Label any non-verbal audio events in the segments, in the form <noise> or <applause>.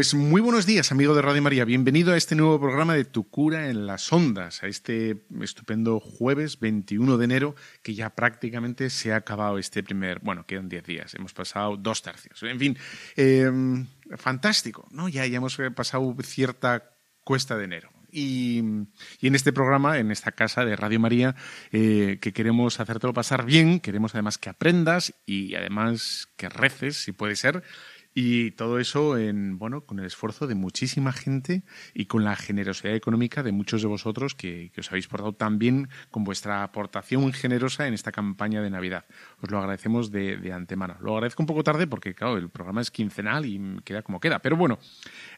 Pues muy buenos días, amigo de Radio María. Bienvenido a este nuevo programa de Tu cura en las ondas, a este estupendo jueves 21 de enero, que ya prácticamente se ha acabado este primer, bueno, quedan 10 días, hemos pasado dos tercios. En fin, em, fantástico, ¿no? Ya, ya hemos pasado cierta cuesta de enero. Y, en este programa, en esta casa de Radio María, eh, que queremos hacértelo pasar bien, queremos además que aprendas y además que reces, si puede ser, y todo eso en, bueno, con el esfuerzo de muchísima gente y con la generosidad económica de muchos de vosotros que, os habéis portado tan bien con vuestra aportación generosa en esta campaña de Navidad. Os lo agradecemos de, antemano. Lo agradezco un poco tarde porque, claro, el programa es quincenal y queda como queda. Pero bueno,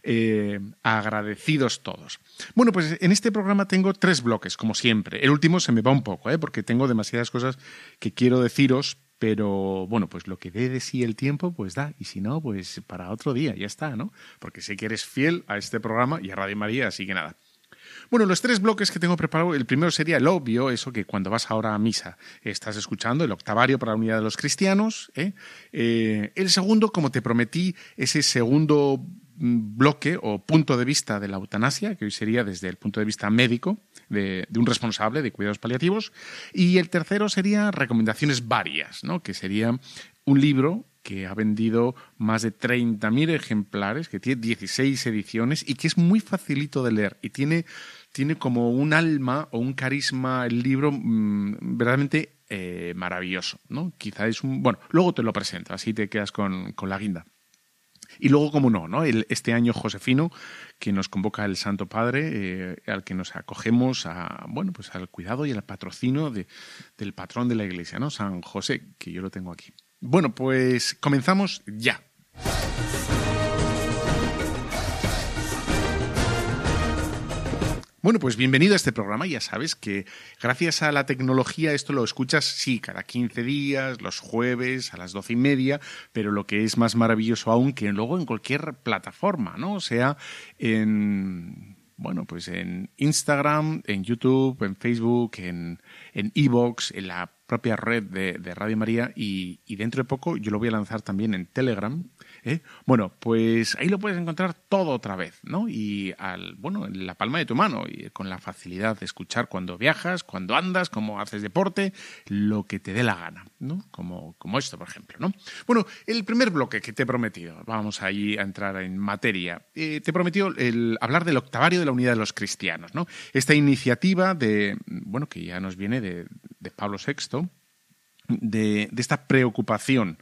eh, agradecidos todos. Bueno, pues en este programa tengo tres bloques, como siempre. El último se me va un poco, ¿eh? porque tengo demasiadas cosas que quiero deciros, pero bueno, pues lo que dé de sí el tiempo, pues da. Y si no, pues para otro día, ya está, ¿no? Porque sé que eres fiel a este programa y a Radio María, así que nada. Bueno, los tres bloques que tengo preparado, el primero sería el obvio, eso que cuando vas ahora a misa estás escuchando, el octavario para la unidad de los cristianos. ¿eh? Eh, el segundo, como te prometí, ese segundo bloque o punto de vista de la eutanasia, que hoy sería desde el punto de vista médico, de, un responsable de cuidados paliativos. Y el tercero sería recomendaciones varias, ¿no? que sería un libro que ha vendido más de 30.000 ejemplares, que tiene 16 ediciones y que es muy facilito de leer y tiene, tiene como un alma o un carisma el libro mm, verdaderamente eh, maravilloso. ¿no? Quizá es un... Bueno, luego te lo presento, así te quedas con, con la guinda. Y luego, como no, ¿no? este año Josefino, que nos convoca el Santo Padre, eh, al que nos acogemos a, bueno, pues al cuidado y al patrocinio del patrón de la Iglesia, ¿no? San José, que yo lo tengo aquí. Bueno, pues comenzamos ya. Bueno, pues bienvenido a este programa. Ya sabes que gracias a la tecnología esto lo escuchas, sí, cada 15 días, los jueves, a las doce y media, pero lo que es más maravilloso aún que luego en cualquier plataforma, ¿no? O sea, en bueno, pues en Instagram, en YouTube, en Facebook, en Evox, en, en la propia red de, Radio María y, dentro de poco yo lo voy a lanzar también en Telegram ¿eh? Bueno, pues ahí lo puedes encontrar todo otra vez, ¿no? Y al, bueno, en la palma de tu mano y con la facilidad de escuchar cuando viajas, cuando andas, cómo haces deporte, lo que te dé la gana, ¿no? Como, como esto, por ejemplo, ¿no? Bueno, el primer bloque que te he prometido, vamos ahí a entrar en materia, eh, te he prometido el, hablar del octavario de la unidad de los cristianos, ¿no? Esta iniciativa de, bueno, que ya nos viene de, de Pablo VI, de, esta preocupación,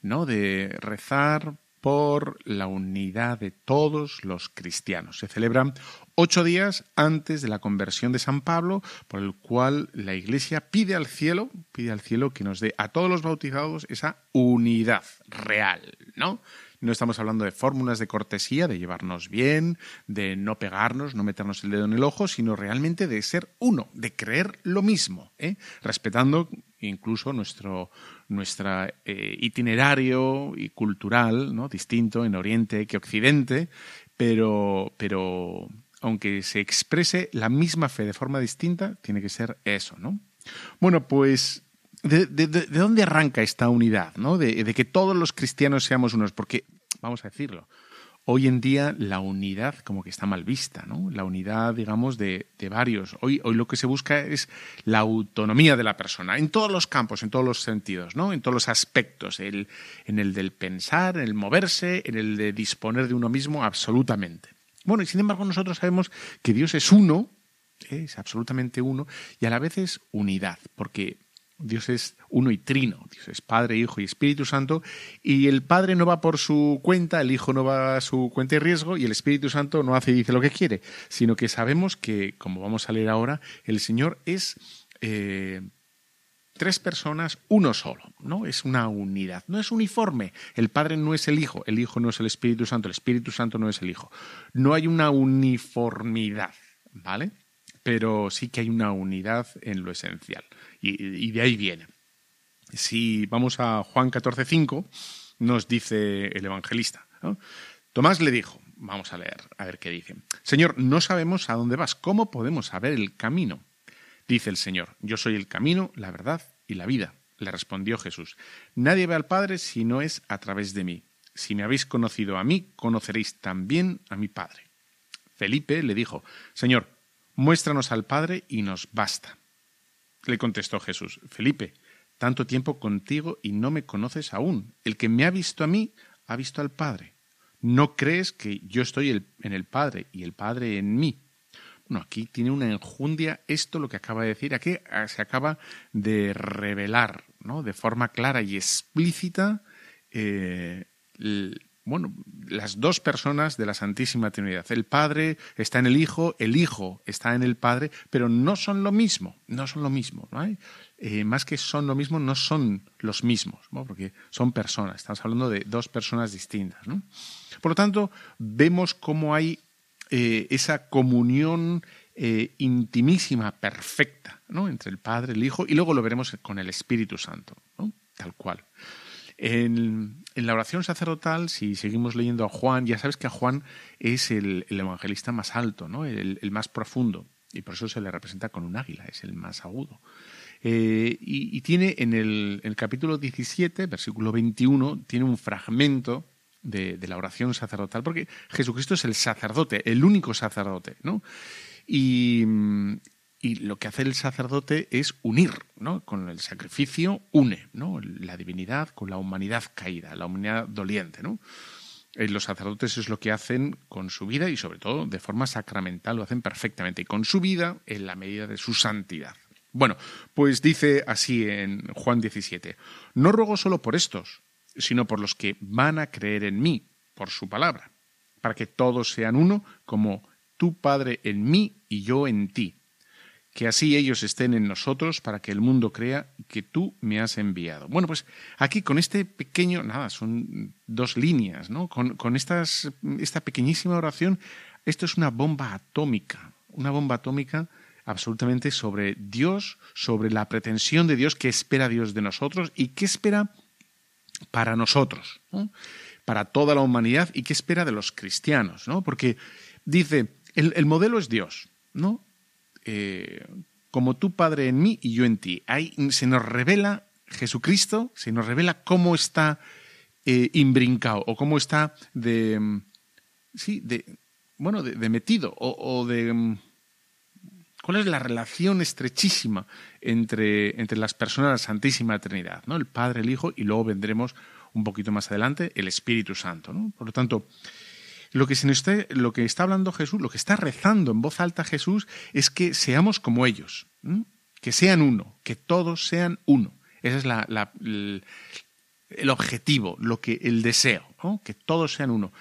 ¿no? De rezar por la unidad de todos los cristianos. Se celebran ocho días antes de la conversión de San Pablo, por el cual la Iglesia pide al cielo, pide al cielo que nos dé a todos los bautizados esa unidad real, ¿no? No estamos hablando de fórmulas de cortesía, de llevarnos bien, de no pegarnos, no meternos el dedo en el ojo, sino realmente de ser uno, de creer lo mismo, ¿eh? respetando incluso nuestro, nuestra eh, itinerario y cultural, ¿no? distinto en Oriente que Occidente, pero, pero aunque se exprese la misma fe de forma distinta, tiene que ser eso, ¿no? Bueno, pues ¿De, dónde arranca esta unidad? ¿no? De, de, que todos los cristianos seamos unos, porque, vamos a decirlo, Hoy en día la unidad como que está mal vista, ¿no? La unidad, digamos, de, varios. Hoy, hoy lo que se busca es la autonomía de la persona, en todos los campos, en todos los sentidos, ¿no? En todos los aspectos, el, en el del pensar, en el moverse, en el de disponer de uno mismo, absolutamente. Bueno, y sin embargo nosotros sabemos que Dios es uno, es absolutamente uno, y a la vez es unidad, porque Dios es uno y trino, Dios es Padre, Hijo y Espíritu Santo, y el Padre no va por su cuenta, el Hijo no va a su cuenta y riesgo, y el Espíritu Santo no hace y dice lo que quiere, sino que sabemos que, como vamos a leer ahora, el Señor es eh, tres personas, uno solo, ¿no? Es una unidad, no es uniforme. El Padre no es el Hijo, el Hijo no es el Espíritu Santo, el Espíritu Santo no es el Hijo. No hay una uniformidad, ¿vale? Pero sí que hay una unidad en lo esencial. Y, de ahí viene. Si vamos a Juan 14:5, nos dice el evangelista. Tomás le dijo, vamos a leer, a ver qué dice. Señor, no sabemos a dónde vas, ¿cómo podemos saber el camino? Dice el Señor, yo soy el camino, la verdad y la vida. Le respondió Jesús, nadie ve al Padre si no es a través de mí. Si me habéis conocido a mí, conoceréis también a mi Padre. Felipe le dijo, Señor, muéstranos al Padre y nos basta. Le contestó Jesús, Felipe, tanto tiempo contigo y no me conoces aún. El que me ha visto a mí, ha visto al Padre. ¿No crees que yo estoy en el Padre y el Padre en mí? Bueno, aquí tiene una enjundia esto lo que acaba de decir. Aquí ah, se acaba de revelar, ¿no? De forma clara y explícita eh, bueno, las dos personas de la Santísima Trinidad. El Padre está en el Hijo, el Hijo está en el Padre, pero no son lo mismo, no son lo mismo. ¿no? Eh, más que son lo mismo, no son los mismos, ¿no? porque son personas, estamos hablando de dos personas distintas. ¿no? Por lo tanto, vemos cómo hay eh, esa comunión eh, intimísima, perfecta, ¿no? entre el Padre, el Hijo, y luego lo veremos con el Espíritu Santo, tal cual. En, la oración sacerdotal, si seguimos leyendo a Juan, ya sabes que a Juan es el, evangelista más alto, ¿no? El, más profundo, y por eso se le representa con un águila, es el más agudo. Eh, y, tiene en el, capítulo 17, versículo 21, tiene un fragmento de, la oración sacerdotal, porque Jesucristo es el sacerdote, el único sacerdote, ¿no? Y, y lo que hace el sacerdote es unir, ¿no? Con el sacrificio une, ¿no? La divinidad con la humanidad caída, la humanidad doliente, ¿no? Eh, los sacerdotes es lo que hacen con su vida y sobre todo de forma sacramental lo hacen perfectamente y con su vida en la medida de su santidad. Bueno, pues dice así en Juan 17, no ruego solo por estos, sino por los que van a creer en mí, por su palabra, para que todos sean uno como tu Padre en mí y yo en ti que así ellos estén en nosotros para que el mundo crea que tú me has enviado. Bueno, pues aquí con este pequeño, nada, son dos líneas, ¿no? Con, con estas, esta pequeñísima oración, esto es una bomba atómica, una bomba atómica absolutamente sobre Dios, sobre la pretensión de Dios, que espera Dios de nosotros y qué espera para nosotros, para toda la humanidad y qué espera de los cristianos, ¿no? Porque dice, el, el modelo es Dios, ¿no? Eh, como tu Padre en mí y yo en ti. Ahí se nos revela Jesucristo, se nos revela cómo está eh, imbrincado o cómo está de, mm, sí, de, bueno, de, metido o, de... Mm, ¿Cuál es la relación estrechísima entre, entre las personas de la Santísima Trinidad? ¿no? El Padre, el Hijo y luego vendremos un poquito más adelante el Espíritu Santo. ¿no? Por lo tanto, lo que, que está hablando Jesús, lo que está rezando en voz alta Jesús, es que seamos como ellos, que sean uno, que todos sean uno. Ese es el, objetivo, lo que, el deseo, que todos sean uno.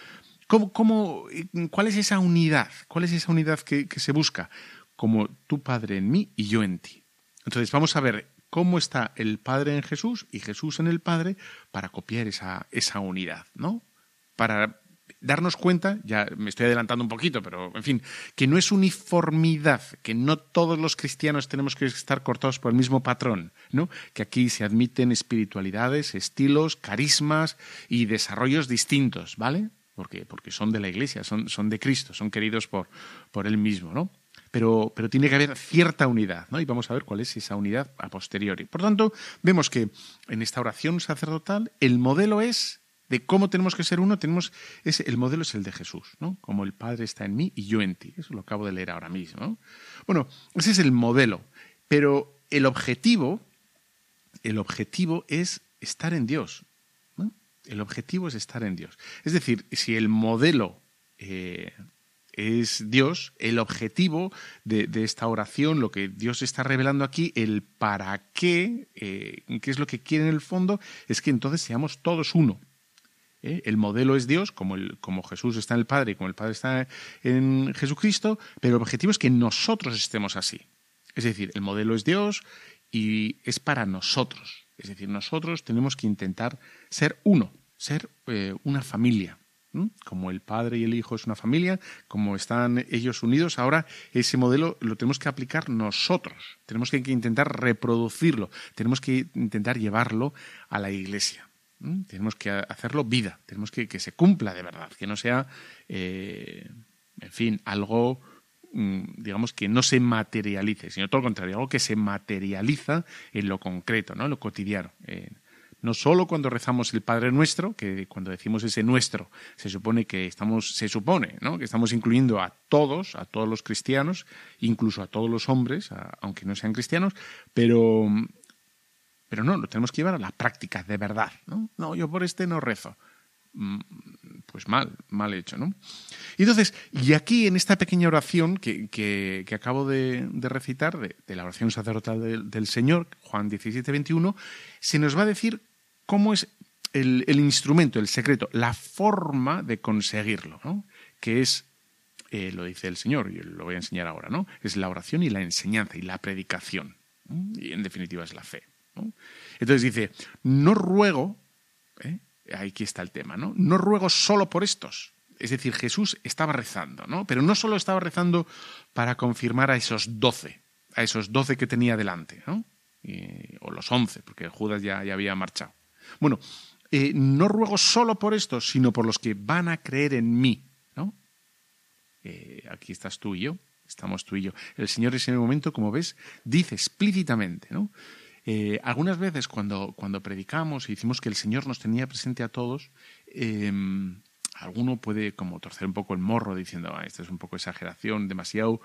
¿Cómo, cuál es esa unidad? ¿Cuál es esa unidad que, se busca? Como tu Padre en mí y yo en ti. Entonces vamos a ver cómo está el Padre en Jesús y Jesús en el Padre para copiar esa, esa unidad, ¿no? Para darnos cuenta, ya me estoy adelantando un poquito, pero en fin, que no es uniformidad, que no todos los cristianos tenemos que estar cortados por el mismo patrón, ¿no? Que aquí se admiten espiritualidades, estilos, carismas y desarrollos distintos, ¿vale? Porque, porque son de la Iglesia, son, son de Cristo, son queridos por, por Él mismo, ¿no? Pero, pero, tiene que haber cierta unidad, ¿no? Y vamos a ver cuál es esa unidad a posteriori. Por tanto, vemos que en esta oración sacerdotal el modelo es de cómo tenemos que ser uno, tenemos ese, el modelo es el de Jesús, ¿no? Como el Padre está en mí y yo en ti. Eso lo acabo de leer ahora mismo. Bueno, ese es el modelo, pero el objetivo, el objetivo es estar en Dios. El objetivo es estar en Dios. Es decir, si el modelo eh, es Dios, el objetivo de, esta oración, lo que Dios está revelando aquí, el para qué, eh, qué es lo que quiere en el fondo, es que entonces seamos todos uno. ¿Eh? El modelo es Dios, como, el, como Jesús está en el Padre y como el Padre está en Jesucristo, pero el objetivo es que nosotros estemos así. Es decir, el modelo es Dios y es para nosotros. Es decir, nosotros tenemos que intentar ser uno, ser eh, una familia. Como el padre y el hijo es una familia, como están ellos unidos, ahora ese modelo lo tenemos que aplicar nosotros. Tenemos que intentar reproducirlo, tenemos que intentar llevarlo a la iglesia. Tenemos que hacerlo vida, tenemos que que se cumpla de verdad, que no sea, eh, en fin, algo mm, digamos que no se materialice, sino todo lo contrario, algo que se materializa en lo concreto, ¿no? en lo cotidiano no solo cuando rezamos el Padre Nuestro, que cuando decimos ese nuestro, se supone que estamos, se supone, ¿no? que estamos incluyendo a todos, a todos los cristianos, incluso a todos los hombres, aunque no sean cristianos, pero, pero no, lo tenemos que llevar a la práctica de verdad. ¿no? no, yo por este no rezo. Mm, pues mal, mal hecho, ¿no? Y entonces, y aquí en esta pequeña oración que, que, acabo de, recitar, de, la oración sacerdotal del, Señor, Juan 17, 21, se nos va a decir cómo es el, instrumento, el secreto, la forma de conseguirlo, ¿no? que es, eh, lo dice el Señor, y lo voy a enseñar ahora, ¿no? es la oración y la enseñanza y la predicación. Y en definitiva es la fe. Entonces dice, no ruego, ¿eh? aquí está el tema, ¿no? no ruego solo por estos. Es decir, Jesús estaba rezando, ¿no? Pero no solo estaba rezando para confirmar a esos doce, a esos doce que tenía delante, ¿no? o los once, porque Judas ya, había marchado. Bueno, eh, no ruego solo por esto, sino por los que van a creer en mí. ¿no? Eh, aquí estás tú y yo, estamos tú y yo. El Señor en ese momento, como ves, dice explícitamente, ¿no? Eh, algunas veces cuando, cuando predicamos y decimos que el Señor nos tenía presente a todos, em, alguno puede como torcer un poco el morro diciendo, ah, esto es un poco exageración, demasiado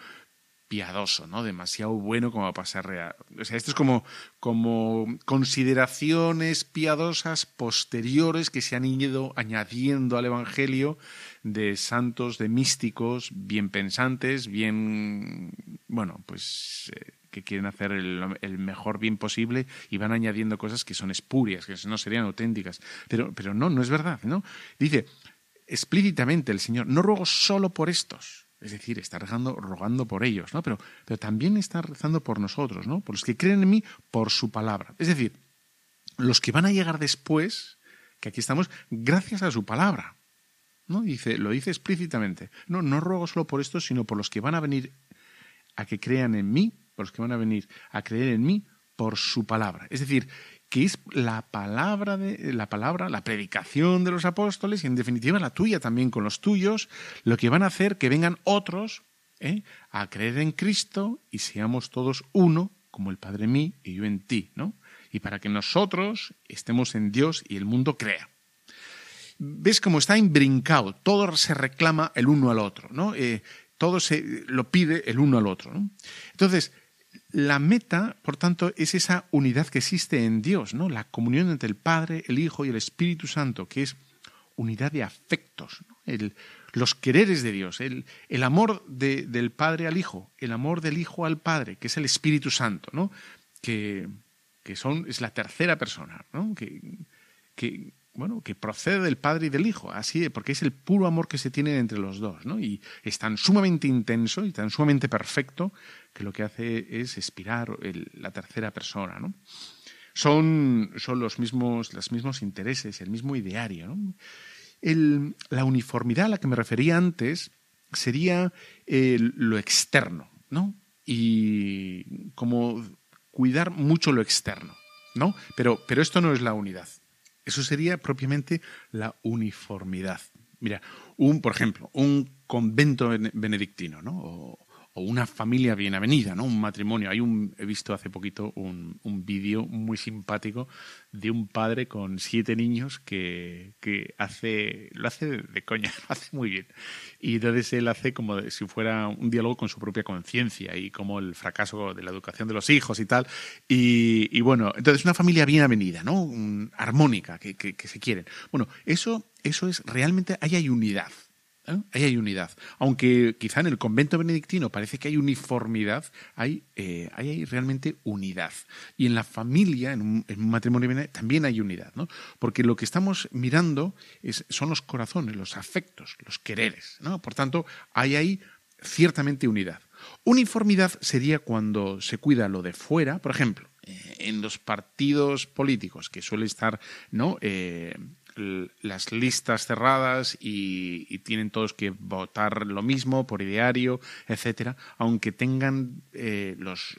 piadoso, ¿no? Demasiado bueno como para ser real. O sea, esto es como, como consideraciones piadosas posteriores que se han ido añadiendo al Evangelio de santos, de místicos, bien pensantes, bien, bueno, pues eh, que quieren hacer el, mejor bien posible y van añadiendo cosas que son espurias, que no serían auténticas. Pero, pero no, no es verdad, ¿no? Dice explícitamente el Señor, no ruego solo por estos, es decir, está rezando, rogando por ellos, ¿no? Pero, pero también está rezando por nosotros, ¿no? Por los que creen en mí, por su palabra. Es decir, los que van a llegar después, que aquí estamos, gracias a su palabra. ¿no? Dice, lo dice explícitamente. No, no ruego solo por esto, sino por los que van a venir a que crean en mí, por los que van a venir a creer en mí por su palabra. Es decir, que es la palabra, de, la palabra, la predicación de los apóstoles y en definitiva la tuya también con los tuyos, lo que van a hacer que vengan otros ¿eh? a creer en Cristo y seamos todos uno, como el Padre en mí y yo en ti, ¿no? Y para que nosotros estemos en Dios y el mundo crea. ¿Ves cómo está imbrincado? Todo se reclama el uno al otro, ¿no? Eh, todo se lo pide el uno al otro. Entonces, la meta, por tanto, es esa unidad que existe en Dios, ¿no? La comunión entre el Padre, el Hijo y el Espíritu Santo, que es unidad de afectos, los quereres de Dios, el, amor del Padre al Hijo, el amor del Hijo al Padre, que es el Espíritu Santo, ¿no? Que, son, es la tercera persona, ¿no? Que, que, bueno, que procede del Padre y del Hijo, así, porque es el puro amor que se tiene entre los dos, ¿no? Y es tan sumamente intenso y tan sumamente perfecto que lo que hace es expirar la tercera persona, ¿no? Son, son los, mismos, los mismos intereses, el mismo ideario, ¿no? la uniformidad a la que me refería antes sería lo externo, ¿no? Y como cuidar mucho lo externo, ¿no? Pero, pero esto no es la unidad. Eso sería propiamente la uniformidad. Mira, un, por ejemplo, un convento benedictino, ¿no? O una familia bien avenida, ¿no? Un matrimonio. Hay un, he visto hace poquito un, un vídeo muy simpático de un padre con siete niños que, que, hace, lo hace de coña, <laughs> lo hace muy bien. Y entonces él hace como si fuera un diálogo con su propia conciencia y como el fracaso de la educación de los hijos y tal. Y, bueno, entonces una familia bien avenida, ¿no? armónica, que, que, que, se quieren. Bueno, eso, eso es realmente, ahí hay unidad ¿eh? Ahí hay unidad. Aunque quizá en el convento benedictino parece que hay uniformidad, hay, eh, hay realmente unidad. Y en la familia, en un, matrimonio también hay unidad, ¿no? Porque lo que estamos mirando es, son los corazones, los afectos, los quereres, ¿no? Por tanto, hay ahí ciertamente unidad. Uniformidad sería cuando se cuida lo de fuera, por ejemplo, eh, en los partidos políticos, que suele estar, ¿no? Las listas cerradas y, tienen todos que votar lo mismo por ideario, etcétera, aunque tengan eh, los,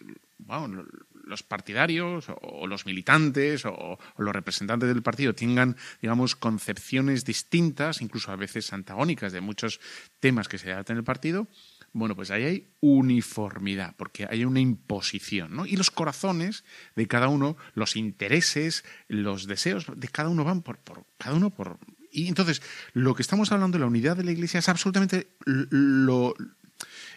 los partidarios o, los militantes o, los representantes del partido tengan, digamos, concepciones distintas, incluso a veces antagónicas de muchos temas que se tratan en el partido, bueno, pues ahí hay uniformidad, porque hay una imposición, ¿no? Y los corazones de cada uno, los intereses, los deseos de cada uno van por, por cada uno por... Y entonces, lo que estamos hablando de la unidad de la Iglesia es absolutamente lo,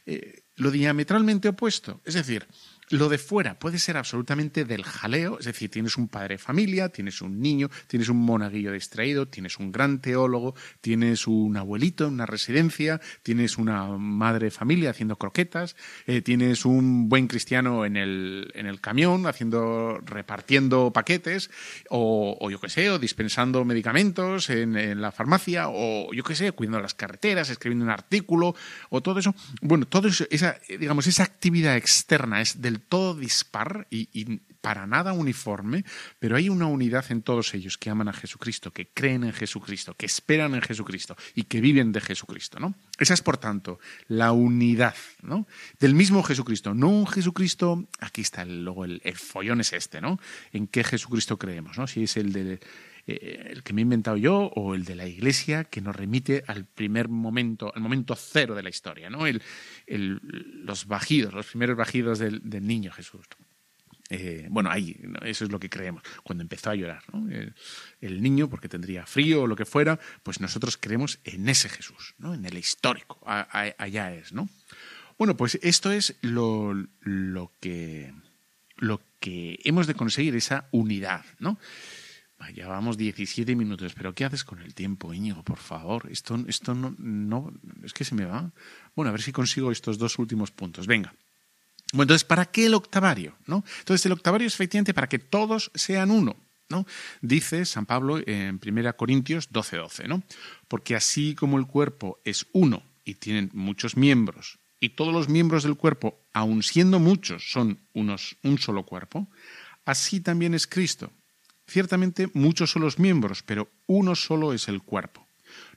eh, lo diametralmente opuesto. Es decir, lo de fuera puede ser absolutamente del jaleo, es decir, tienes un padre de familia, tienes un niño, tienes un monaguillo distraído, tienes un gran teólogo, tienes un abuelito en una residencia, tienes una madre de familia haciendo croquetas, eh, tienes un buen cristiano en el, en el camión haciendo, repartiendo paquetes, o, yo qué sé, o dispensando medicamentos en, la farmacia, o yo qué sé, cuidando las carreteras, escribiendo un artículo, o todo eso. Bueno, todo eso, esa, digamos, esa actividad externa es del todo dispar y, para nada uniforme, pero hay una unidad en todos ellos que aman a Jesucristo, que creen en Jesucristo, que esperan en Jesucristo y que viven de Jesucristo. ¿no? Esa es, por tanto, la unidad ¿no? del mismo Jesucristo. No un Jesucristo, aquí está el, luego el, el, follón es este, ¿no? ¿En qué Jesucristo creemos? ¿no? Si es el de eh, el que me he inventado yo o el de la Iglesia que nos remite al primer momento, al momento cero de la historia, ¿no? Los bajidos, los primeros bajidos del, niño Jesús. Eh, bueno, ahí, eso es lo que creemos, cuando empezó a llorar. El, niño, porque tendría frío o lo que fuera, pues nosotros creemos en ese Jesús, ¿no? en el histórico, allá es. ¿no? Bueno, pues esto es lo, lo, que, lo que hemos de conseguir, esa unidad. ¿no? Ya vamos 17 minutos, pero ¿qué haces con el tiempo, Íñigo? Por favor, esto, esto no, no, es que se me va. Bueno, a ver si consigo estos dos últimos puntos. Venga. Bueno, entonces, ¿para qué el octavario? ¿no? Entonces, el octavario es efectivamente para que todos sean uno. ¿no? Dice San Pablo en 1 Corintios 12:12, 12, ¿no? Porque así como el cuerpo es uno y tienen muchos miembros, y todos los miembros del cuerpo, aun siendo muchos, son unos, un solo cuerpo, así también es Cristo Ciertamente muchos son los miembros, pero uno solo es el cuerpo.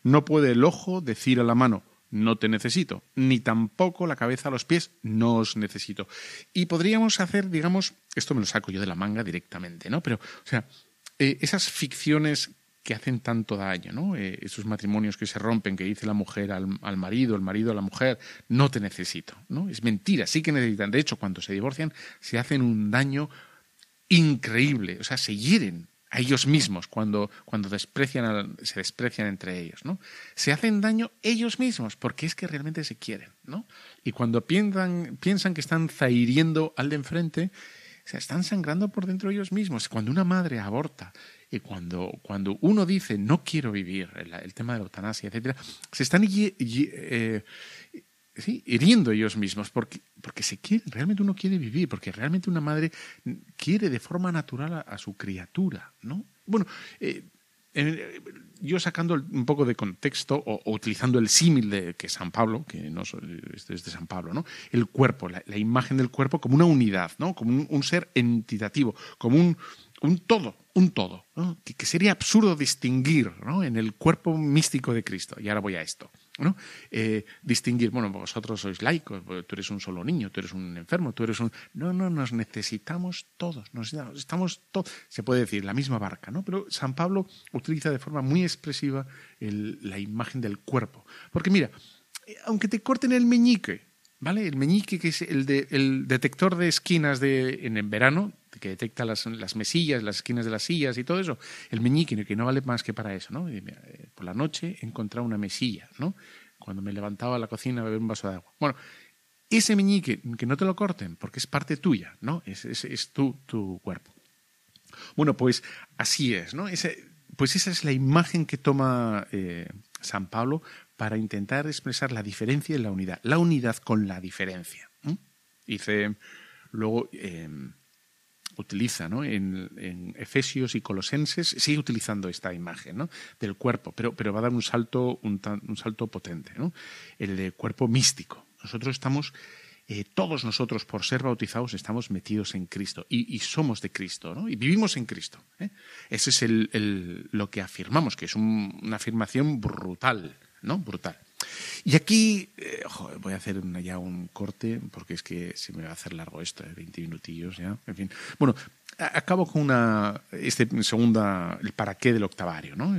No puede el ojo decir a la mano, no te necesito, ni tampoco la cabeza a los pies, no os necesito. Y podríamos hacer, digamos, esto me lo saco yo de la manga directamente, ¿no? Pero, o sea, eh, esas ficciones que hacen tanto daño, ¿no? Eh, esos matrimonios que se rompen, que dice la mujer al, al, marido, el marido a la mujer, no te necesito, ¿no? Es mentira, sí que necesitan. De hecho, cuando se divorcian, se hacen un daño increíble, o sea, se hieren a ellos mismos cuando, cuando desprecian se desprecian entre ellos, ¿no? Se hacen daño ellos mismos porque es que realmente se quieren, ¿no? Y cuando piensan, piensan que están zahiriendo al de enfrente, se están sangrando por dentro ellos mismos. Cuando una madre aborta y cuando, cuando uno dice no quiero vivir, el, tema de la eutanasia, etcétera, se están eh, ¿sí? hiriendo ellos mismos, porque, porque se quiere, realmente uno quiere vivir, porque realmente una madre quiere de forma natural a, su criatura, ¿no? Bueno, eh, yo sacando un poco de contexto o, utilizando el símil de que San Pablo, que no es de San Pablo, ¿no? El cuerpo, la, imagen del cuerpo como una unidad, ¿no? Como un, ser entitativo, como un, un todo, un todo, que, sería absurdo distinguir ¿no? en el cuerpo místico de Cristo. Y ahora voy a esto. ¿No? Eh, distinguir, bueno, vosotros sois laicos, pues, tú eres un solo niño, tú eres un enfermo, tú eres un... No, no, nos necesitamos todos, nos estamos todos, se puede decir, la misma barca, ¿no? Pero San Pablo utiliza de forma muy expresiva la imagen del cuerpo. Porque mira, aunque te corten el meñique, ¿vale? El meñique que es el, de, el detector de esquinas de, en el verano, que detecta las, las, mesillas, las esquinas de las sillas y todo eso. El meñique, que no vale más que para eso, ¿no? Eh, por la noche he encontrado una mesilla, ¿no? Cuando me levantaba a la cocina a beber un vaso de agua. Bueno, ese meñique, que no te lo corten, porque es parte tuya, ¿no? Es, tu, cuerpo. Bueno, pues así es, ¿no? Pues esa es la imagen que toma eh, San Pablo para intentar expresar la diferencia en la unidad, la unidad con la diferencia. Dice, luego em, utiliza en, Efesios y Colosenses, sigue utilizando esta imagen del cuerpo, pero, pero va a dar un salto, un, salto potente, ¿no? el de cuerpo místico. Nosotros estamos eh, todos nosotros, por ser bautizados, estamos metidos en Cristo y, somos de Cristo, ¿no? Y vivimos en Cristo. ¿eh? Ese es lo que afirmamos, que es una afirmación brutal, ¿no? Brutal. Y aquí eh, voy a hacer ya un corte, porque es que se me va a hacer largo esto, de 20 minutillos ya. En fin. Bueno, acabo con una este segunda, el para qué del octavario, ¿no?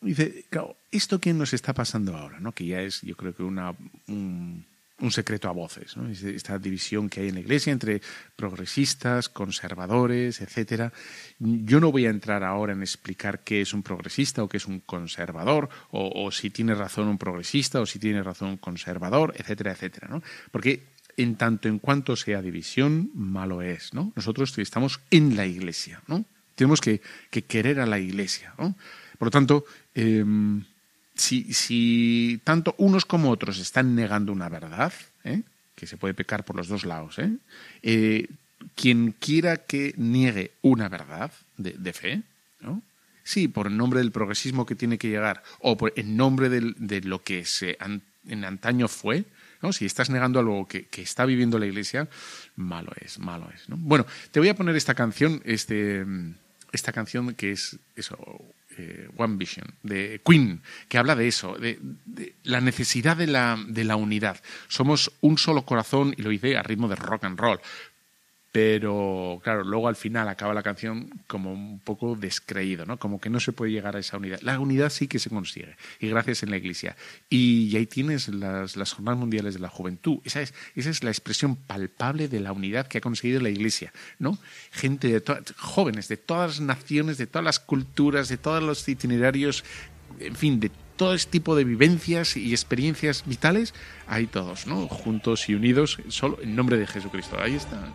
dice, claro, esto que nos está pasando ahora, ¿no? Que ya es, yo creo que una, un secreto a voces, ¿no? esta división que hay en la Iglesia entre progresistas, conservadores, etcétera. Yo no voy a entrar ahora en explicar qué es un progresista o qué es un conservador, o, si tiene razón un progresista o si tiene razón un conservador, etcétera, etcétera, ¿no? Porque en tanto en cuanto sea división, malo es, ¿no? Nosotros estamos en la Iglesia, ¿no? Tenemos que, querer a la Iglesia, ¿no? Por lo tanto, em, si, tanto unos como otros están negando una verdad, ¿eh? que se puede pecar por los dos lados, ¿eh? Eh, quien quiera que niegue una verdad de, fe, ¿no? sí, por el nombre del progresismo que tiene que llegar, o por en nombre de lo que se en antaño fue. Si estás negando algo que, que, está viviendo la Iglesia, malo es, malo es. ¿no? Bueno, te voy a poner esta canción, este, esta canción que es eso, eh, One Vision, de Queen, que habla de eso, de, la necesidad de la, de la, unidad. Somos un solo corazón y lo hice a ritmo de rock and roll pero claro, luego al final acaba la canción como un poco descreído, ¿no? Como que no se puede llegar a esa unidad. La unidad sí que se consigue, y gracias en la Iglesia. Y ahí tienes las, Jornadas Mundiales de la Juventud. Esa es, esa es la expresión palpable de la unidad que ha conseguido la Iglesia, ¿no? Gente de jóvenes de todas las naciones, de todas las culturas, de todos los itinerarios, en fin, de todo este tipo de vivencias y experiencias vitales, ahí todos, ¿no? Juntos y unidos, solo en nombre de Jesucristo. Ahí está.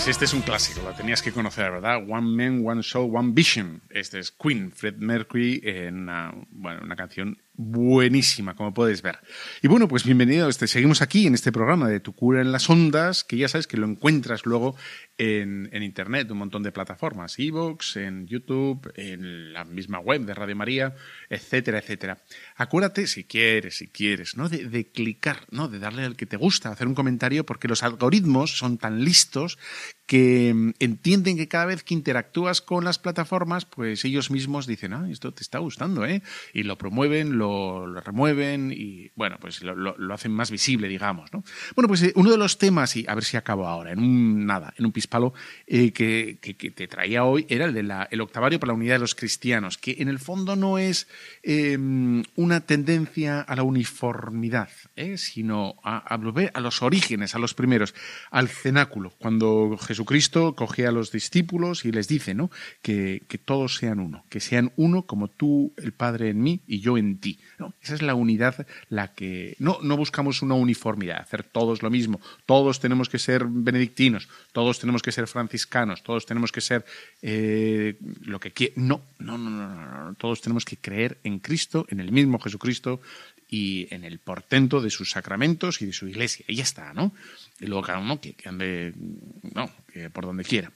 Pues este es un clásico, lo tenías que conocer, ¿verdad? One Man, One Show, One Vision. Este es Queen, Fred Mercury, en una, bueno, una canción buenísima, como puedes ver. Y bueno, pues bienvenido. Este, seguimos aquí en este programa de Tu cura en las ondas, que ya sabes que lo encuentras luego en, en Internet, un montón de plataformas, Evox, en YouTube, en la misma web de Radio María, etcétera, etcétera. Acuérdate, si quieres, si quieres, ¿no? De, de clicar, ¿no? De darle al que te gusta, hacer un comentario, porque los algoritmos son tan listos que mm, entienden que cada vez que interactúas con las plataformas, pues ellos mismos dicen, ah, esto te está gustando, ¿eh? Y lo promueven, lo, remueven y, bueno, pues lo, hacen más visible, digamos, ¿no? Bueno, pues eh, uno de los temas, y a ver si acabo ahora, en un, nada, en un pispalo, eh, que, te traía hoy era el el octavario para la unidad de los cristianos, que en el fondo no es em, una tendencia a la uniformidad, ¿eh? sino a, a, los orígenes, a los primeros, al cenáculo, cuando Jesucristo coge a los discípulos y les dice ¿no? que, todos sean uno, que sean uno como tú, el Padre en mí y yo en ti. Esa es la unidad, la que no, no buscamos una uniformidad, hacer todos lo mismo, todos tenemos que ser benedictinos, todos tenemos que ser franciscanos, todos tenemos que ser eh, lo que quiera. No, no, no, no, no, todos tenemos que creer en Cristo, en el mismo Jesucristo, y en el portento de sus sacramentos y de su iglesia. Y ya está, ¿no? Y luego cada uno que, ande, no, por donde quiera.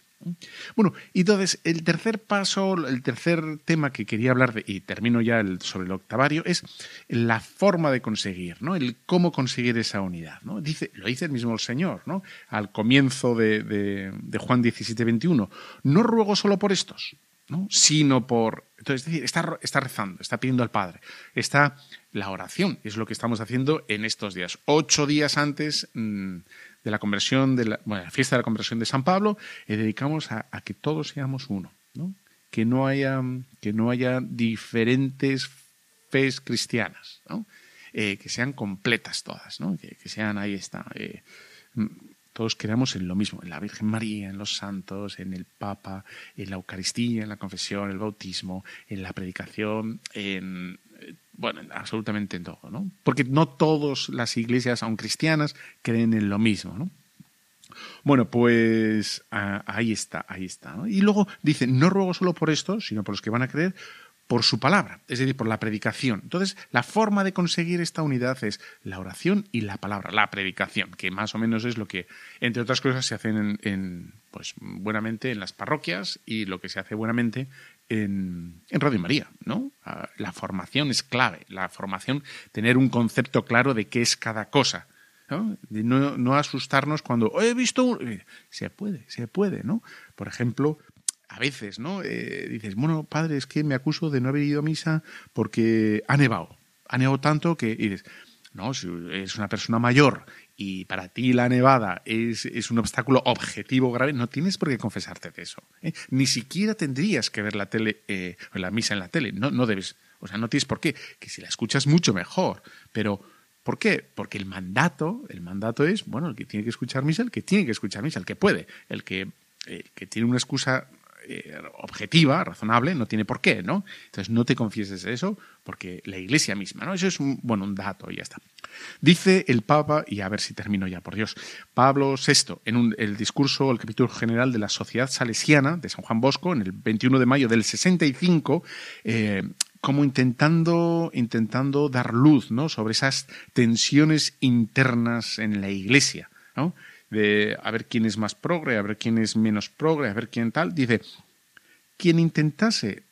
Bueno, y entonces el tercer paso, el tercer tema que quería hablar, de, y termino ya sobre el octavario, es la forma de conseguir, ¿no? El cómo conseguir esa unidad, ¿no? Dice, lo dice el mismo Señor, ¿no? Al comienzo de, de, de Juan 17, 21. No ruego solo por estos, ¿no? Sino por... Entonces, es decir, está, está rezando, está pidiendo al Padre, está la oración. Es lo que estamos haciendo en estos días. Ocho días antes mm, de la conversión, de la, bueno, la, fiesta de la conversión de San Pablo, eh, dedicamos a, que todos seamos uno, ¿no? Que no haya, que no haya diferentes fes cristianas, ¿no? Eh, que sean completas todas, ¿no? Que, sean, ahí está, eh, todos creamos en lo mismo, en la Virgen María, en los santos, en el Papa, en la Eucaristía, en la confesión, el bautismo, en la predicación, en bueno, absolutamente en todo, ¿no? Porque no todas las iglesias, aun cristianas, creen en lo mismo, ¿no? Bueno, pues ahí está, ahí está. Y luego dice, no ruego solo por esto, sino por los que van a creer, por su palabra, es decir, por la predicación. Entonces, la forma de conseguir esta unidad es la oración y la palabra, la predicación, que más o menos es lo que, entre otras cosas, se hacen en, pues, buenamente en las parroquias y lo que se hace buenamente en, Radio María, ¿no? Ah, la formación es clave, la formación, tener un concepto claro de qué es cada cosa. ¿no? no, asustarnos cuando he visto eh, se puede se puede no por ejemplo a veces no eh, dices bueno padre es que me acuso de no haber ido a misa porque ha nevado ha nevado tanto que dices no si es una persona mayor y para ti la nevada es, un obstáculo objetivo grave, no tienes por qué confesarte de eso. ¿eh? Ni siquiera tendrías que ver la tele eh, la misa en la tele. No, no debes, o sea, no tienes por qué. Que si la escuchas mucho mejor. Pero, ¿por qué? Porque el mandato, el mandato es, bueno, el que tiene que escuchar misa, el que tiene que escuchar misa, el que puede, el que, el que tiene una excusa eh, objetiva, razonable, no tiene por qué, ¿no? Entonces no te confieses eso porque la Iglesia misma, ¿no? Eso es un, bueno, un dato y ya está. Dice el Papa, y a ver si termino ya, por Dios, Pablo VI, en el discurso, el capítulo general de la Sociedad Salesiana de San Juan Bosco, en el 21 de mayo del 65, eh, como intentando, intentando dar luz ¿no? sobre esas tensiones internas en la Iglesia. De a ver quién es más progre, a ver quién es menos progre, a ver quién tal, dice, quien intentase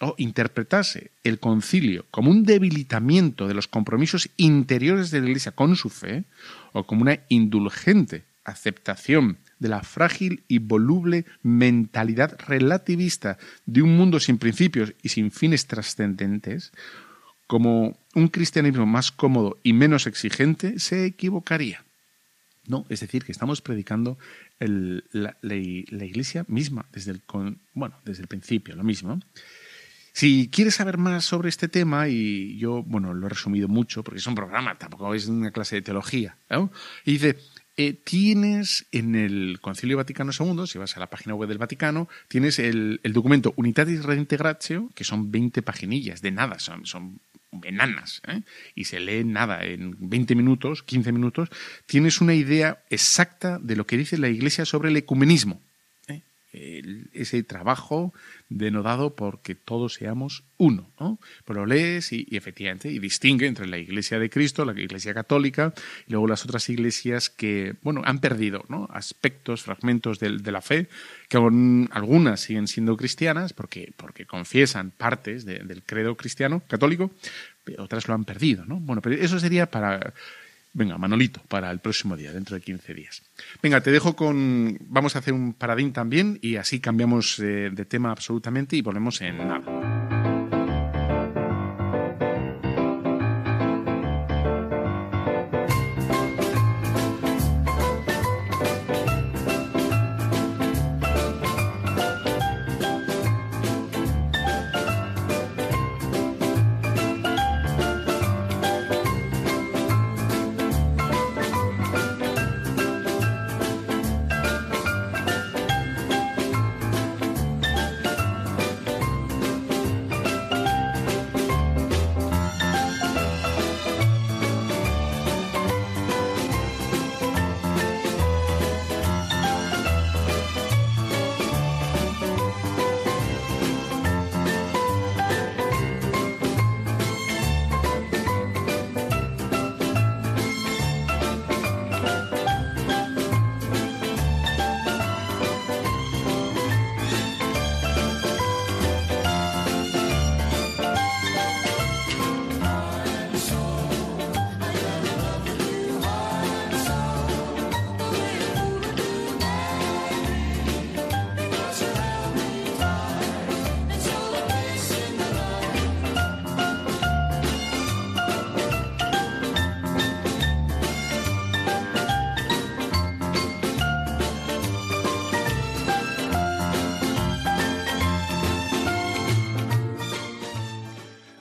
o interpretase el concilio como un debilitamiento de los compromisos interiores de la Iglesia con su fe, o como una indulgente aceptación de la frágil y voluble mentalidad relativista de un mundo sin principios y sin fines trascendentes, como un cristianismo más cómodo y menos exigente, se equivocaría. No, es decir, que estamos predicando la, iglesia misma desde el, bueno, desde el principio, lo mismo. Si quieres saber más sobre este tema, y yo, bueno, lo he resumido mucho, porque es un programa, tampoco es una clase de teología, y dice, eh, tienes en el Concilio Vaticano II, si vas a la página web del Vaticano, tienes el, documento Unitatis Redintegratio, que son 20 paginillas, de nada, son, son enanas, ¿eh? y se lee nada, en 20 minutos, 15 minutos, tienes una idea exacta de lo que dice la Iglesia sobre el ecumenismo. Ese trabajo denodado porque todos seamos uno. ¿no? Pero lo lees y, efectivamente y distingue entre la Iglesia de Cristo, la Iglesia católica, y luego las otras iglesias que bueno, han perdido ¿no? aspectos, fragmentos de, la fe, que algunas siguen siendo cristianas porque, porque confiesan partes del credo cristiano, católico, otras lo han perdido. ¿no? Bueno, pero eso sería para Venga, Manolito, para el próximo día, dentro de 15 días. Venga, te dejo con... Vamos a hacer un paradín también y así cambiamos eh, de tema absolutamente y volvemos en nada.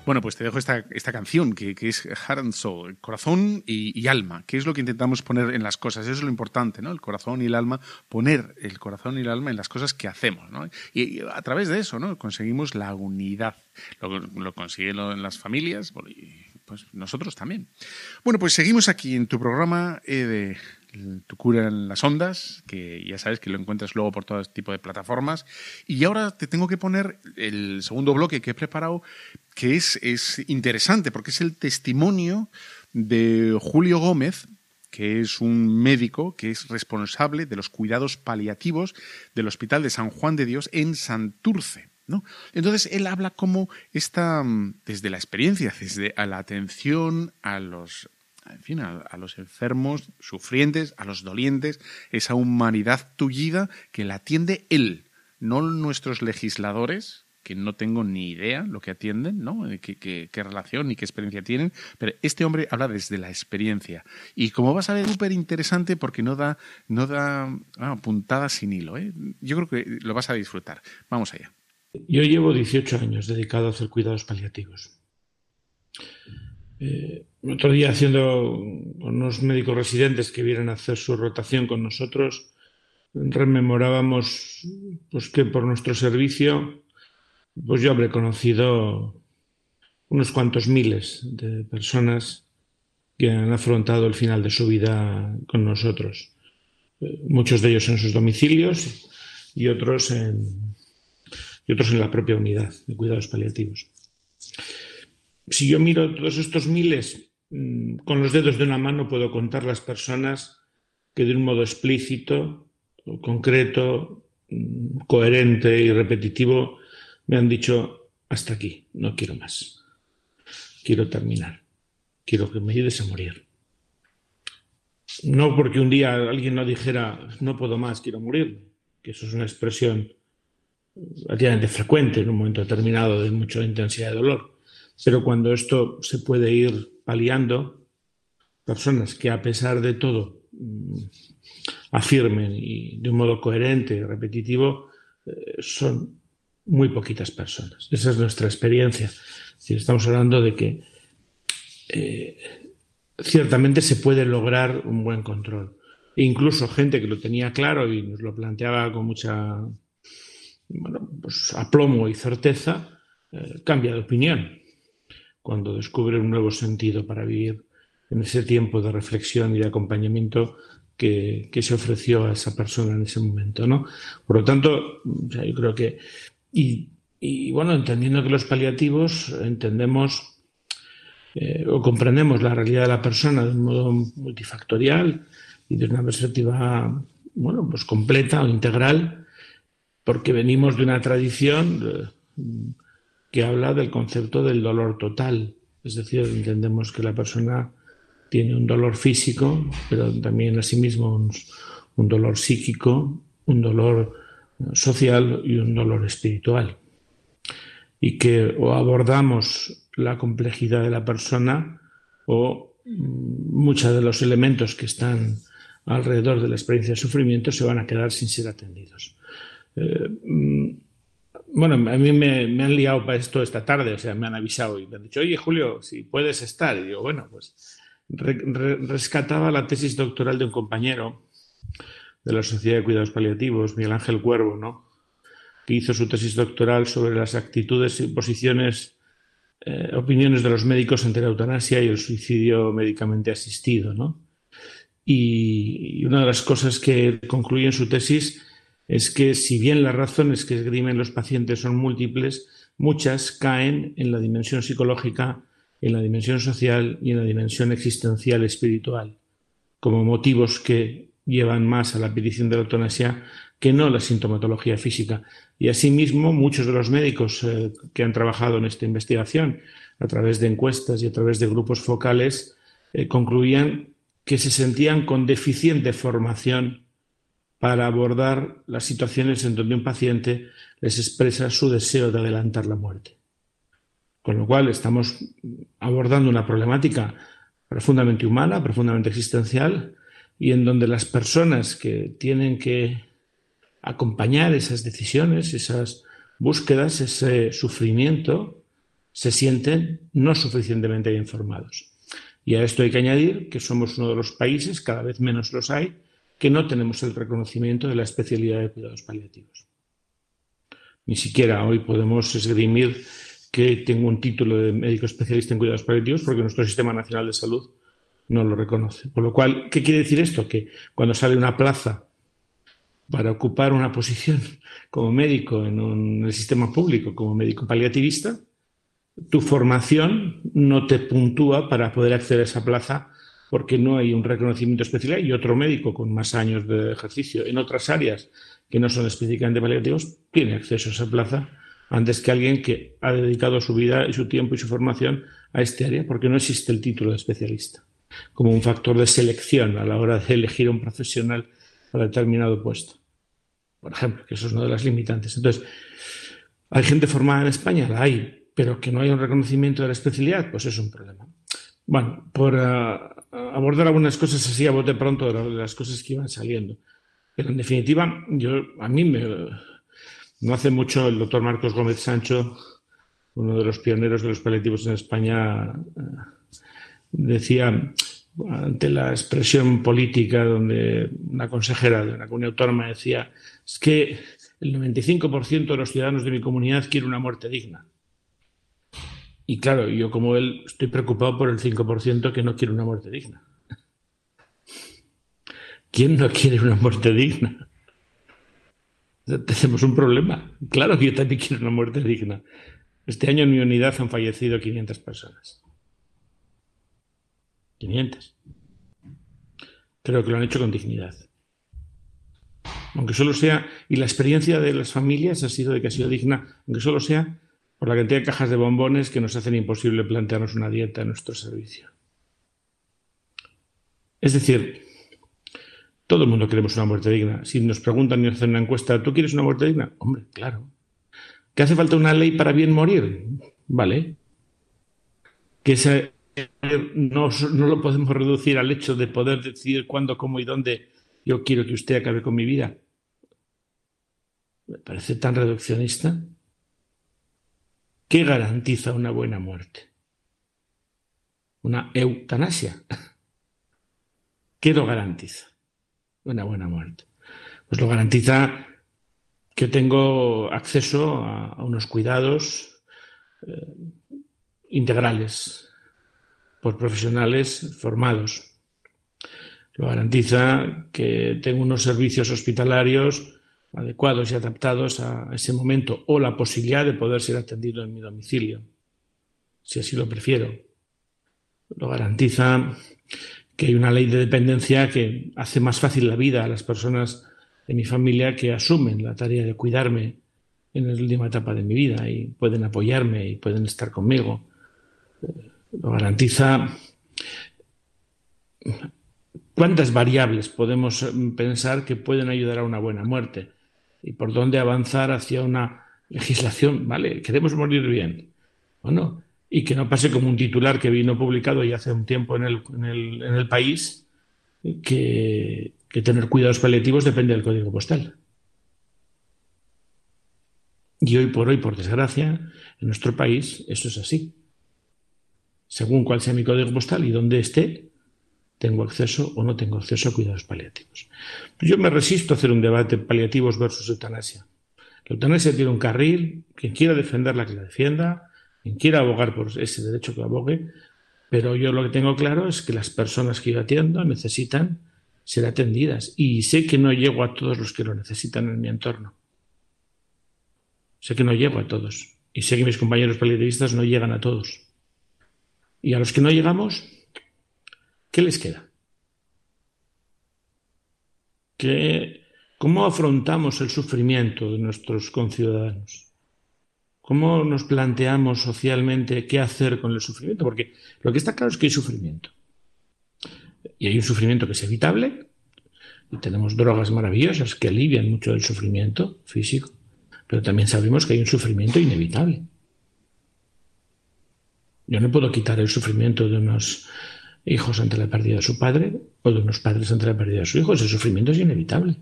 Bueno, pues te dejo esta, esta canción que, es Heart and Soul, corazón y, alma, que es lo que intentamos poner en las cosas. Eso es lo importante, ¿no? El corazón y el alma, poner el corazón y el alma en las cosas que hacemos, ¿no? Y, a través de eso, ¿no? Conseguimos la unidad. Lo, consiguen en las familias, y pues nosotros también. Bueno, pues seguimos aquí en tu programa eh, de tu cura en las ondas, que ya sabes que lo encuentras luego por todo tipo de plataformas. Y ahora te tengo que poner el segundo bloque que he preparado, que es, es interesante porque es el testimonio de Julio Gómez, que es un médico que es responsable de los cuidados paliativos del Hospital de San Juan de Dios en Santurce. ¿no? Entonces él habla como está desde la experiencia, desde la atención a los en fin, a, los enfermos, sufrientes, a los dolientes, esa humanidad tullida que la atiende él, no nuestros legisladores, que no tengo ni idea lo que atienden, ¿no? Qué, relación ni qué experiencia tienen, pero este hombre habla desde la experiencia. Y como vas a ver, súper interesante porque no da, no da ah, puntadas sin hilo. ¿eh? Yo creo que lo vas a disfrutar. Vamos allá. Yo llevo 18 años dedicado a hacer cuidados paliativos. Eh, otro día haciendo con unos médicos residentes que vienen a hacer su rotación con nosotros, rememorábamos pues, que por nuestro servicio pues yo habré conocido unos cuantos miles de personas que han afrontado el final de su vida con nosotros. Eh, muchos de ellos en sus domicilios y otros en, y otros en la propia unidad de cuidados paliativos si yo miro todos estos miles, mm, con los dedos de una mano puedo contar las personas que de un modo explícito, concreto, mm, coherente y repetitivo me han dicho, hasta aquí, no quiero más. Quiero terminar. Quiero que me ayudes a morir. No porque un día alguien no dijera, no puedo más, quiero morir, que eso es una expresión relativamente frecuente en un momento determinado de mucha intensidad de dolor pero cuando esto se puede ir paliando, personas que a pesar de todo mm, afirmen y de un modo coherente y repetitivo, eh, son muy poquitas personas. Esa es nuestra experiencia. estamos hablando de que eh, ciertamente se puede lograr un buen control. Incluso gente que lo tenía claro y nos lo planteaba con mucha pues, aplomo y certeza, eh, cambia de opinión cuando descubre un nuevo sentido para vivir en ese tiempo de reflexión y de acompañamiento que, se ofreció a esa persona en ese momento. ¿no? Por lo tanto, yo creo que, y, bueno, entendiendo que los paliativos entendemos eh, o comprendemos la realidad de la persona de un modo multifactorial y de una perspectiva, bueno, pues completa o integral, porque venimos de una tradición que habla del concepto del dolor total. Es decir, entendemos que la persona tiene un dolor físico, pero también asimismo un, un dolor psíquico, un dolor social y un dolor espiritual. Y que o abordamos la complejidad de la persona o mm, muchos de los elementos que están alrededor de la experiencia de sufrimiento se van a quedar sin ser atendidos. Eh, mm, bueno, a mí me, han liado para esto esta tarde, o sea, me han avisado y me han dicho, oye, Julio, si puedes estar. Y digo, bueno, pues rescataba la tesis doctoral de un compañero de la Sociedad de Cuidados Paliativos, Miguel Ángel Cuervo, ¿no? que hizo su tesis doctoral sobre las actitudes y posiciones, eh, opiniones de los médicos ante la eutanasia y el suicidio médicamente asistido. ¿no? Y, una de las cosas que concluye en su tesis es que si bien las razones que esgrimen los pacientes son múltiples, muchas caen en la dimensión psicológica, en la dimensión social y en la dimensión existencial espiritual, como motivos que llevan más a la petición de la eutanasia que no la sintomatología física. Y asimismo, muchos de los médicos eh, que han trabajado en esta investigación a través de encuestas y a través de grupos focales eh, concluían que se sentían con deficiente formación para abordar las situaciones en donde un paciente les expresa su deseo de adelantar la muerte. Con lo cual estamos abordando una problemática profundamente humana, profundamente existencial, y en donde las personas que tienen que acompañar esas decisiones, esas búsquedas, ese sufrimiento, se sienten no suficientemente informados. Y a esto hay que añadir que somos uno de los países, cada vez menos los hay, que no tenemos el reconocimiento de la especialidad de cuidados paliativos. Ni siquiera hoy podemos esgrimir que tengo un título de médico especialista en cuidados paliativos porque nuestro Sistema Nacional de Salud no lo reconoce. Por lo cual, ¿qué quiere decir esto? Que cuando sale una plaza para ocupar una posición <laughs> como médico en, el sistema público, como médico paliativista, tu formación no te puntúa para poder acceder a esa plaza porque no hay un reconocimiento especial y otro médico con más años de ejercicio en otras áreas que no son específicamente paliativos tiene acceso a esa plaza antes que alguien que ha dedicado su vida y su tiempo y su formación a este área porque no existe el título de especialista como un factor de selección a la hora de elegir un profesional para determinado puesto. Por ejemplo, que eso es una de las limitantes. Entonces, ¿hay gente formada en España? La hay, pero que no hay un reconocimiento de la especialidad, pues es un problema. Bueno, por eh, abordar algunas cosas así a bote pronto de las cosas que iban saliendo. Pero en definitiva, yo, a mí me, no hace mucho el doctor Marcos Gómez Sancho, uno de los pioneros de los paliativos en España, eh, decía, ante la expresión política donde una consejera de una comunidad autónoma decía, es que el 95% de los ciudadanos de mi comunidad quiere una muerte digna. Y claro, yo como él estoy preocupado por el 5% que no quiere una muerte digna. ¿Quién no quiere una muerte digna? Tenemos un problema. Claro que yo también quiero una muerte digna. Este año en mi unidad han fallecido 500 personas. 500. Creo que lo han hecho con dignidad. Aunque solo sea, y la experiencia de las familias ha sido de que ha sido digna, aunque solo sea por la cantidad de cajas de bombones que nos hacen imposible plantearnos una dieta en nuestro servicio. Es decir, todo el mundo queremos una muerte digna. Si nos preguntan y nos hacen una encuesta, ¿tú quieres una muerte digna? Hombre, claro. ¿Que hace falta una ley para bien morir? Vale. Que esa no, no lo podemos reducir al hecho de poder decidir cuándo, cómo y dónde yo quiero que usted acabe con mi vida. Me parece tan reduccionista. ¿Qué garantiza una buena muerte? Una eutanasia. <laughs> ¿Qué lo garantiza? Una buena muerte. Pues lo garantiza que tengo acceso a, unos cuidados eh, integrales, por profesionales formados. Lo garantiza que tengo unos servicios hospitalarios adecuados y adaptados a ese momento o la posibilidad de poder ser atendido en mi domicilio, si así lo prefiero. Lo garantiza que hay una ley de dependencia que hace más fácil la vida a las personas de mi familia que asumen la tarea de cuidarme en la última etapa de mi vida y pueden apoyarme y pueden estar conmigo lo garantiza cuántas variables podemos mm, pensar que pueden ayudar a una buena muerte y por dónde avanzar hacia una legislación, ¿vale? Queremos morir bien, ¿o Y que no pase como un titular que vino publicado ya hace un tiempo en el, en el, en el país, que, que tener cuidados paliativos depende del código postal. Y hoy por hoy, por desgracia, en nuestro país eso es así. Según cuál sea mi código postal y dónde esté, tengo acceso o no tengo acceso a cuidados paliativos. Yo me resisto a hacer un debate paliativos versus eutanasia. La eutanasia tiene un carril, quien quiera defenderla que la defienda, quien quiera abogar por ese derecho que abogue, pero yo lo que tengo claro es que las personas que yo atiendo necesitan ser atendidas y sé que no llego a todos los que lo necesitan en mi entorno. Sé que no llego a todos y sé que mis compañeros paliativistas no llegan a todos. Y a los que no llegamos, ¿qué les queda? ¿Cómo afrontamos el sufrimiento de nuestros conciudadanos? ¿Cómo nos planteamos socialmente qué hacer con el sufrimiento? Porque lo que está claro es que hay sufrimiento. Y hay un sufrimiento que es evitable, y tenemos drogas maravillosas que alivian mucho el sufrimiento físico, pero también sabemos que hay un sufrimiento inevitable. Yo no puedo quitar el sufrimiento de unos hijos ante la pérdida de su padre o de unos padres ante la pérdida de su hijo. Ese sufrimiento es inevitable.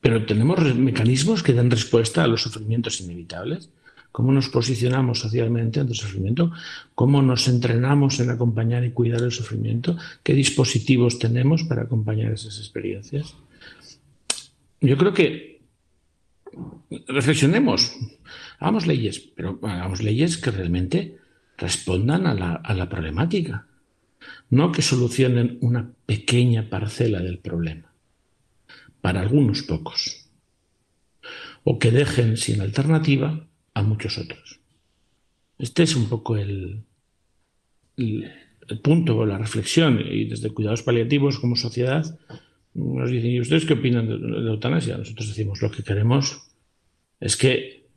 Pero tenemos mecanismos que dan respuesta a los sufrimientos inevitables. ¿Cómo nos posicionamos socialmente ante el sufrimiento? ¿Cómo nos entrenamos en acompañar y cuidar el sufrimiento? ¿Qué dispositivos tenemos para acompañar esas experiencias? Yo creo que reflexionemos, hagamos leyes, pero hagamos leyes que realmente respondan a la, a la problemática, no que solucionen una pequeña parcela del problema, para algunos pocos, o que dejen sin alternativa a muchos otros. Este es un poco el, el, el la reflexión, y desde cuidados paliativos como sociedad, nos dicen, ¿y ustedes qué opinan de, la eutanasia? Nosotros decimos, lo que queremos es que,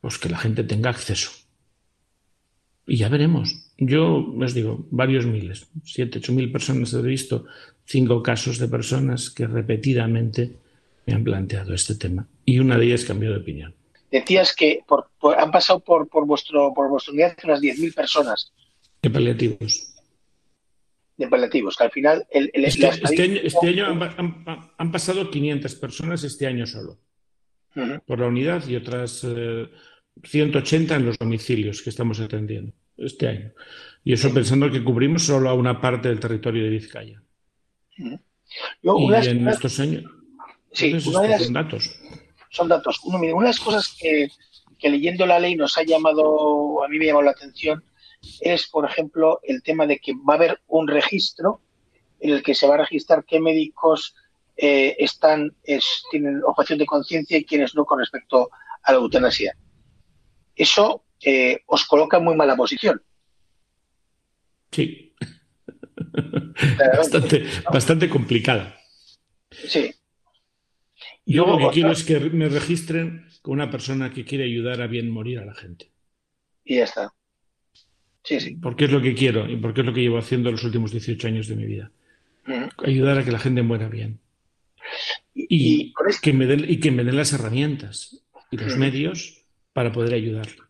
pues que la gente tenga acceso. Y ya veremos. Yo les digo, varios miles, siete, ocho mil personas he visto, cinco casos de personas que repetidamente me han planteado este tema. Y una de ellas cambió de opinión. Decías que han pasado por, por, vuestro, por vuestra unidad unas 10.000 personas. De paliativos de paliativos, que al final... El, este, este, año, este han, pasado 500 personas este año solo, por la unidad y otras 180 eh, en los domicilios que estamos atendiendo este año. Y eso pensando que cubrimos solo a una parte del territorio de Vizcaya. y en estos años... Sí, son datos. Son datos. una de las cosas que, que leyendo la ley nos ha llamado, a mí me ha llamado la atención, es, por ejemplo, el tema de que va a haber un registro en el que se va a registrar qué médicos eh, están, tienen objeción de conciencia y quiénes no con respecto a la eutanasia. Eso eh, os coloca en muy mala posición. Sí. bastante, complicada. Sí. Yo lo que quiero es que me registren con una persona que quiere ayudar a bien morir a la gente. Y ya está. Porque es lo que quiero y porque es lo que llevo haciendo los últimos 18 años de mi vida. Ayudar a que la gente muera bien. Y, que me den, y que me den las herramientas y los medios para poder ayudarla.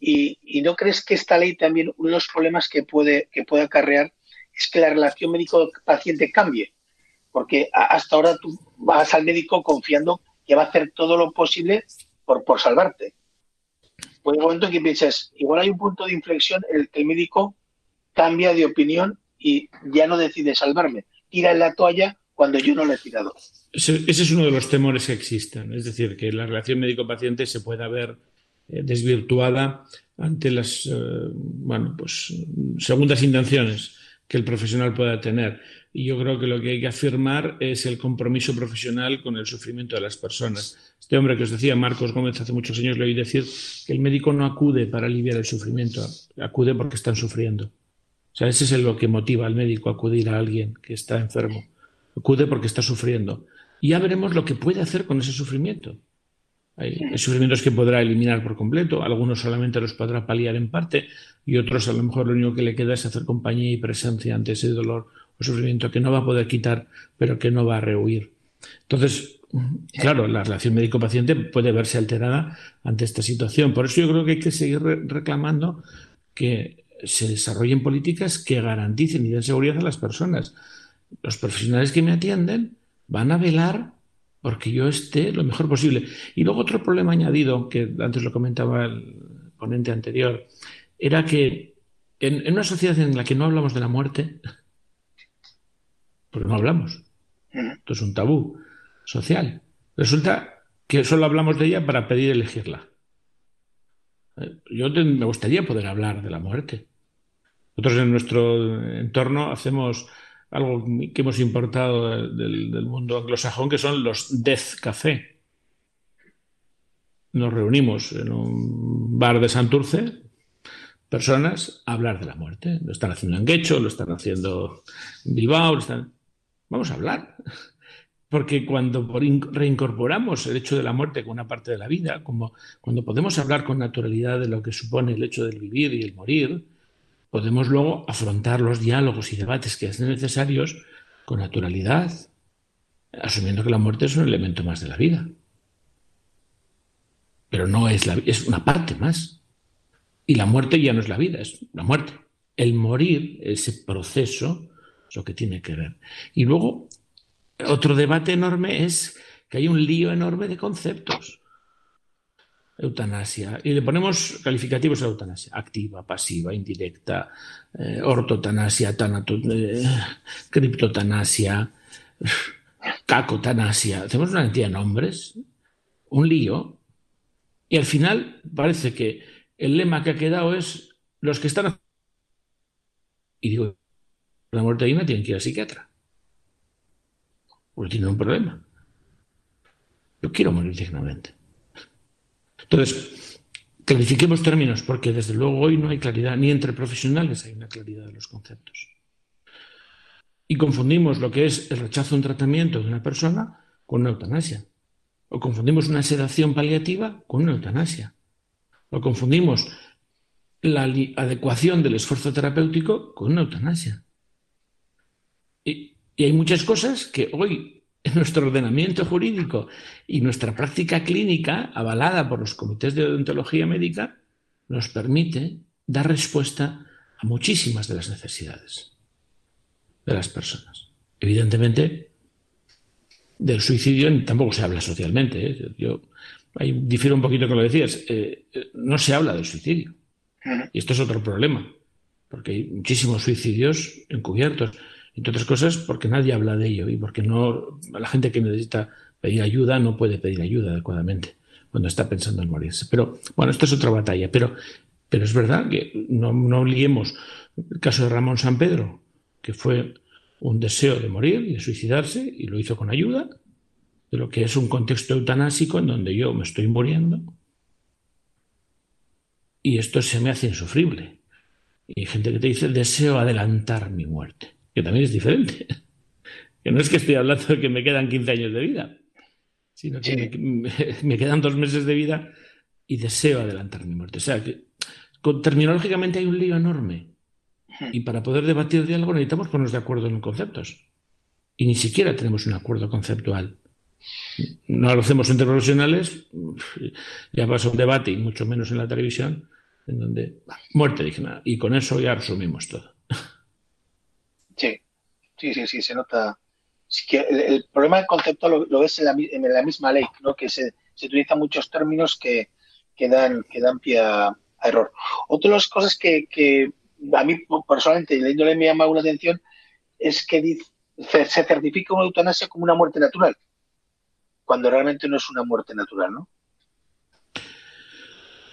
Y, no crees que esta ley también, uno de los problemas que puede, que puede acarrear es que la relación médico-paciente cambie? Porque hasta ahora tú vas al médico confiando que va a hacer todo lo posible por, por salvarte puede un momento que piensas, igual hay un punto de inflexión en el que el médico cambia de opinión y ya no decide salvarme, tira en la toalla cuando yo no le he tirado. Ese, es uno de los temores que existen, es decir, que la relación médico-paciente se pueda ver eh, desvirtuada ante las eh, bueno, pues, segundas intenciones que el profesional pueda tener. Y yo creo que lo que hay que afirmar es el compromiso profesional con el sufrimiento de las personas. Este hombre que os decía, Marcos Gómez, hace muchos años le oí decir que el médico no acude para aliviar el sufrimiento, acude porque están sufriendo. O sea, ese es lo que motiva al médico acudir a alguien que está enfermo. Acude porque está sufriendo. Y ya veremos lo que puede hacer con ese sufrimiento. Hay, sufrimientos que podrá eliminar por completo, algunos solamente los podrá paliar en parte y otros a lo mejor lo único que le queda es hacer compañía y presencia ante ese dolor o sufrimiento que no va a poder quitar, pero que no va a rehuir. Entonces, claro, la relación médico-paciente puede verse alterada ante esta situación. Por eso yo creo que hay que seguir reclamando que se desarrollen políticas que garanticen y den seguridad a las personas. Los profesionales que me atienden van a velar porque yo esté lo mejor posible. Y luego otro problema añadido, que antes lo comentaba el ponente anterior, era que en, una sociedad en la que no hablamos de la muerte, porque no hablamos, esto es un tabú social, resulta que solo hablamos de ella para pedir elegirla. Yo me gustaría poder hablar de la muerte. Nosotros en nuestro entorno hacemos algo que hemos importado del, mundo anglosajón, que son los Death Café. Nos reunimos en un bar de Santurce, personas, a hablar de la muerte. Lo están haciendo en Guecho, lo están haciendo en Bilbao, están... vamos a hablar. Porque cuando reincorporamos el hecho de la muerte con una parte de la vida, como cuando podemos hablar con naturalidad de lo que supone el hecho del vivir y el morir, podemos luego afrontar los diálogos y debates que hacen necesarios con naturalidad, asumiendo que la muerte es un elemento más de la vida. Pero no es la es una parte más. Y la muerte ya no es la vida, es la muerte. El morir, ese proceso, es lo que tiene que ver. Y luego, otro debate enorme es que hay un lío enorme de conceptos eutanasia. Y le ponemos calificativos a eutanasia. Activa, pasiva, indirecta, eh, ortotanasia, eh, criptotanasia, cacotanasia. Hacemos una cantidad de nombres, un lío, y al final parece que el lema que ha quedado es los que están... Y digo, la muerte de una tienen que ir al psiquiatra. Porque tienen un problema. Yo quiero morir dignamente. Entonces, clarifiquemos términos, porque desde luego hoy no hay claridad, ni entre profesionales hay una claridad de los conceptos. Y confundimos lo que es el rechazo a un tratamiento de una persona con una eutanasia. O confundimos una sedación paliativa con una eutanasia. O confundimos la adecuación del esfuerzo terapéutico con una eutanasia. Y, y hay muchas cosas que hoy nuestro ordenamiento jurídico y nuestra práctica clínica, avalada por los comités de odontología médica, nos permite dar respuesta a muchísimas de las necesidades de las personas. Evidentemente, del suicidio tampoco se habla socialmente. ¿eh? Yo ahí difiero un poquito con lo que decías. Eh, eh, no se habla del suicidio. Y esto es otro problema, porque hay muchísimos suicidios encubiertos entre otras cosas porque nadie habla de ello y porque no la gente que necesita pedir ayuda no puede pedir ayuda adecuadamente cuando está pensando en morirse. Pero bueno, esto es otra batalla. Pero, es verdad que no, no el caso de Ramón San Pedro, que fue un deseo de morir y de suicidarse y lo hizo con ayuda, de lo que es un contexto eutanásico en donde yo me estoy muriendo y esto se me hace insufrible. Y hay gente que te dice, deseo adelantar mi muerte que también es diferente. <laughs> Que no es que estoy hablando de que me quedan 15 años de vida, sino que <laughs> me, quedan dos meses de vida y deseo adelantar mi muerte. O sea, que terminológicamente hay un lío enorme. Y para poder debatir de algo necesitamos ponernos de acuerdo en conceptos. Y ni siquiera tenemos un acuerdo conceptual. No lo hacemos entre profesionales, ya pasa un debate, y mucho menos en la televisión, en donde muerte digna. Y con eso ya resumimos todo. <laughs> Sí, sí, sí, sí, se nota. que el, problema del concepto lo, ves en la, misma ley, ¿no? que se, utilizan muchos términos que, que, dan, que dan pie a, error. Otra de las cosas que, que a mí personalmente leyéndole me llama una atención es que dice, se certifica una eutanasia como una muerte natural, cuando realmente no es una muerte natural, ¿no?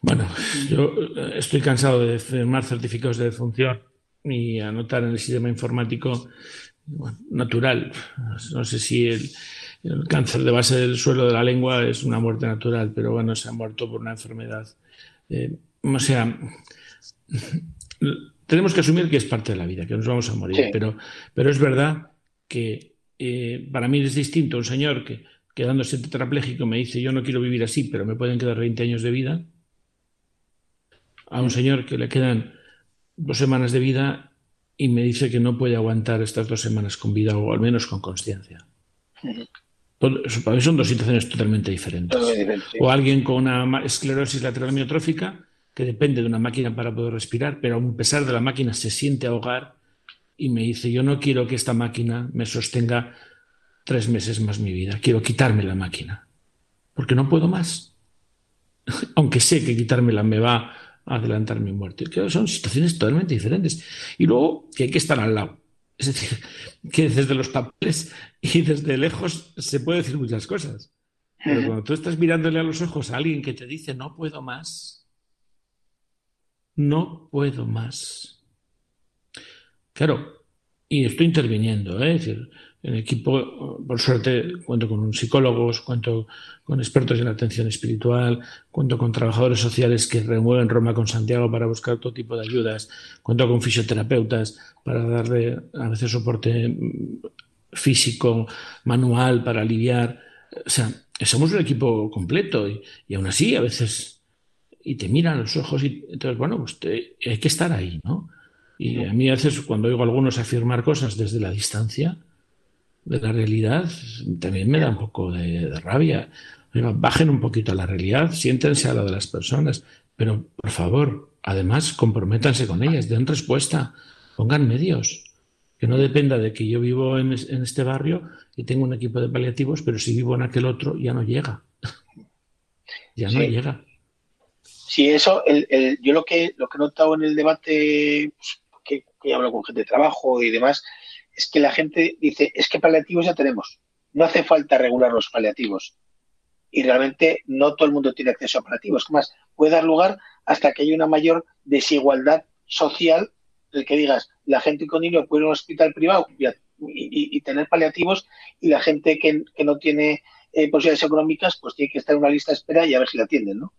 Bueno, yo estoy cansado de firmar certificados de defunción y anotar en el sistema informático natural. No sé si el, cáncer de base del suelo de la lengua es una muerte natural, pero bueno, se ha muerto por una enfermedad. Eh, o sea, <laughs> tenemos que asumir que es parte de la vida, que nos vamos a morir, pero, pero es verdad que eh, para mí es distinto un señor que quedándose tetrapléjico, me dice, yo no quiero vivir así, pero me pueden quedar 20 años de vida, a un señor que le quedan dos semanas de vida y me dice que no puede aguantar estas dos semanas con vida o al menos con conciencia. Para mí son dos situaciones totalmente diferentes. O alguien con una esclerosis lateral miotrófica que depende de una máquina para poder respirar, pero a pesar de la máquina se siente ahogar y me dice, yo no quiero que esta máquina me sostenga tres meses más mi vida, quiero quitarme la máquina, porque no puedo más. <laughs> Aunque sé que quitármela me va adelantar mi muerte. son situaciones totalmente diferentes. Y luego que hay que estar al lado. Es decir, que desde los papeles y desde lejos se puede decir muchas cosas. Pero cuando tú estás mirándole a los ojos a alguien que te dice no puedo más, no puedo más. Claro, y estoy interviniendo, ¿eh? es decir, en equipo, por suerte, cuento con psicólogos, cuento con expertos en atención espiritual, cuento con trabajadores sociales que remueven Roma con Santiago para buscar todo tipo de ayudas, cuento con fisioterapeutas para darle a veces soporte físico, manual, para aliviar. O sea, somos un equipo completo y, y aún así a veces y te miran los ojos y entonces, bueno, pues hay que estar ahí, ¿no? Y a mí a veces cuando oigo a algunos afirmar cosas desde la distancia, de la realidad, también me da un poco de, rabia. bajen un poquito a la realidad, siéntense a la de las personas, pero por favor, además, comprométanse con ellas, den respuesta, pongan medios. Que no dependa de que yo vivo en, este barrio y tengo un equipo de paliativos, pero si vivo en aquel otro ya no llega. <laughs> ya no llega. Sí, eso, yo lo que, lo que he notado en el debate pues, que, que hablo con gente de trabajo y demás, es que la gente dice, es que paliativos ya tenemos, no hace falta regular los paliativos. Y realmente no todo el mundo tiene acceso a paliativos. Más, puede dar lugar hasta que haya una mayor desigualdad social, el que digas, la gente con niños puede ir a un hospital privado y, tener paliativos y la gente que, no tiene eh, posibilidades económicas, pues tiene que estar en una lista de espera y a ver si la atienden, ¿no?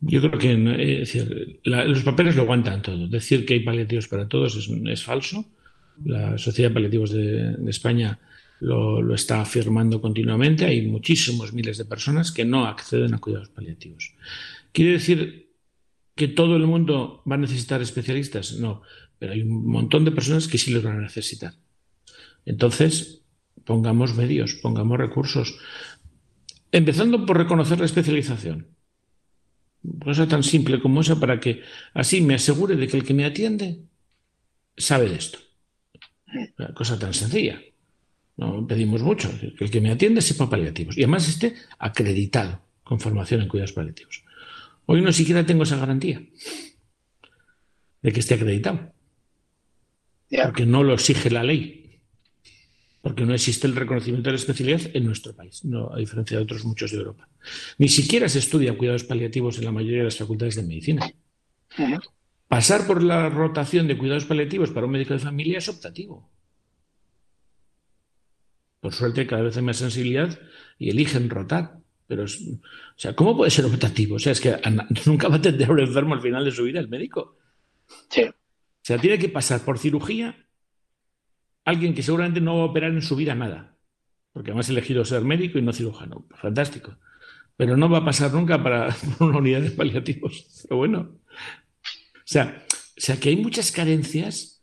Yo creo que eh, los papeles lo aguantan todo. Decir que hay paliativos para todos es falso. La Sociedad de Paliativos de, España lo, está afirmando continuamente. Hay muchísimos miles de personas que no acceden a cuidados paliativos. ¿Quiere decir que todo el mundo va a necesitar especialistas? No, pero hay un montón de personas que sí los van a necesitar. Entonces, pongamos medios, pongamos recursos. Empezando por reconocer la especialización. Cosa tan simple como esa para que así me asegure de que el que me atiende sabe de esto. Una cosa tan sencilla. No pedimos mucho. El que me atiende sepa paliativos. Y además esté acreditado con formación en cuidados paliativos. Hoy no siquiera tengo esa garantía de que esté acreditado. Porque no lo exige la ley. Porque no existe el reconocimiento de la especialidad en nuestro país, no, a diferencia de otros muchos de Europa. Ni siquiera se estudia cuidados paliativos en la mayoría de las facultades de medicina. Pasar por la rotación de cuidados paliativos para un médico de familia es optativo. Por suerte, cada vez hay más sensibilidad y eligen rotar. Pero, o sea, ¿cómo puede ser optativo? O sea, es que <laughs> nunca va a atender a un enfermo al final de su vida el médico. Sí. O sea, tiene que pasar por cirugía alguien que seguramente no va a operar en su vida nada. Porque además ha elegido ser médico y no cirujano. Fantástico. Pero no va a pasar nunca para <laughs> una unidad de paliativos. Pero bueno, sea, o sea que hay muchas carencias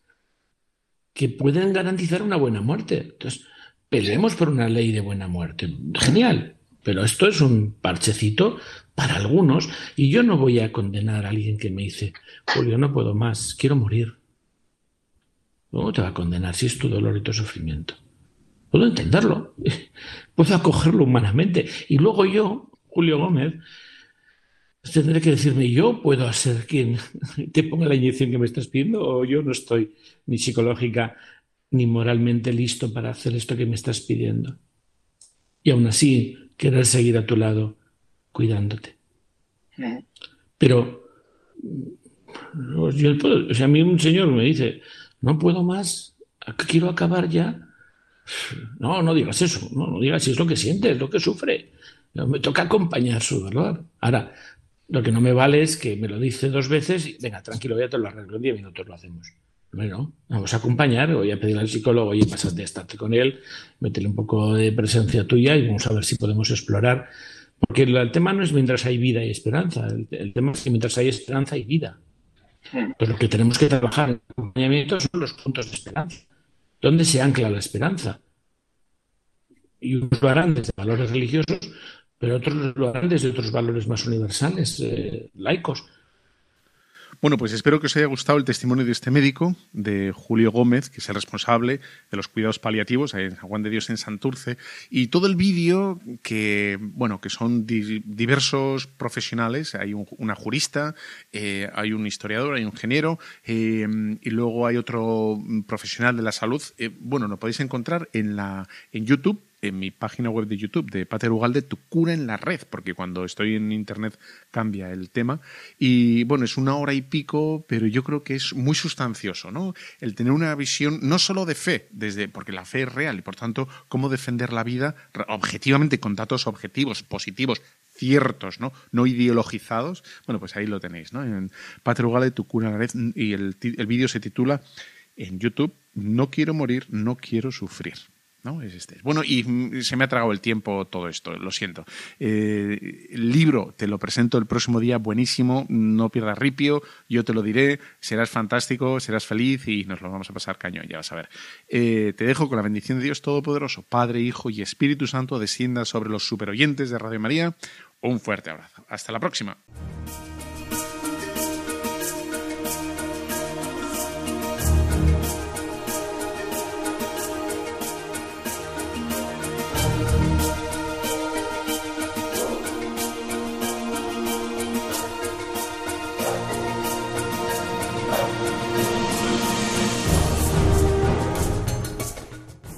que pueden garantizar una buena muerte. Entonces, peleemos por una ley de buena muerte. Genial. Pero esto es un parchecito para algunos y yo no voy a condenar a alguien que me dice, Julio, no puedo más, quiero morir. ¿Cómo te va a condenar si es tu dolor y tu sufrimiento? Puedo entenderlo, <laughs> puedo acogerlo humanamente. Y luego yo, Julio Gómez, tendré que decirme, yo puedo ser quien <laughs> te ponga la inyección que me estás pidiendo o yo no estoy ni psicológica ni moralmente listo para hacer esto que me estás pidiendo. Y aún así, querer seguir a tu lado cuidándote. Pero yo puedo, o sea, a mí un señor me dice, no puedo más, quiero acabar ya. No, no digas eso, no, no digas si es lo que siente, es lo que sufre. Me toca acompañar su dolor. Ahora, lo que no me vale es que me lo dice dos veces y venga, tranquilo, ya te lo arreglo, en diez minutos lo hacemos. Bueno, vamos a acompañar, voy a pedirle al psicólogo, oye, pásate a estarte con él, métele un poco de presencia tuya y vamos a ver si podemos explorar. Porque el, tema no es mientras hay vida y esperanza, el, tema es que mientras hay esperanza hay vida. Pues lo que tenemos que trabajar en el acompañamiento son los puntos de esperanza. ¿Dónde se ancla la esperanza? Y unos lo harán desde valores religiosos, pero otros lo harán desde otros valores más universales, eh, laicos. Bueno, pues espero que os haya gustado el testimonio de este médico, de Julio Gómez, que es el responsable de los cuidados paliativos en Juan de Dios en Santurce, y todo el vídeo que, bueno, que son diversos profesionales. Hay una jurista, eh, hay un historiador, hay un ingeniero, eh, y luego hay otro profesional de la salud. Bueno, lo podéis encontrar en la en YouTube en mi página web de YouTube de Pater Ugalde, Tu cura en la red, porque cuando estoy en Internet cambia el tema. Y bueno, es una hora y pico, pero yo creo que es muy sustancioso, ¿no? El tener una visión no solo de fe, desde, porque la fe es real y por tanto, cómo defender la vida objetivamente con datos objetivos, positivos, ciertos, ¿no? No ideologizados. Bueno, pues ahí lo tenéis, ¿no? En Pater Ugalde, Tu cura en la red, y el, el vídeo se titula en YouTube, No quiero morir, no quiero sufrir. ¿No? Es este. Bueno, y se me ha tragado el tiempo todo esto, lo siento. Eh, el libro te lo presento el próximo día, buenísimo, no pierdas ripio, yo te lo diré, serás fantástico, serás feliz y nos lo vamos a pasar cañón, ya vas a ver. Eh, te dejo con la bendición de Dios Todopoderoso, Padre, Hijo y Espíritu Santo, descienda sobre los superoyentes de Radio María. Un fuerte abrazo. Hasta la próxima.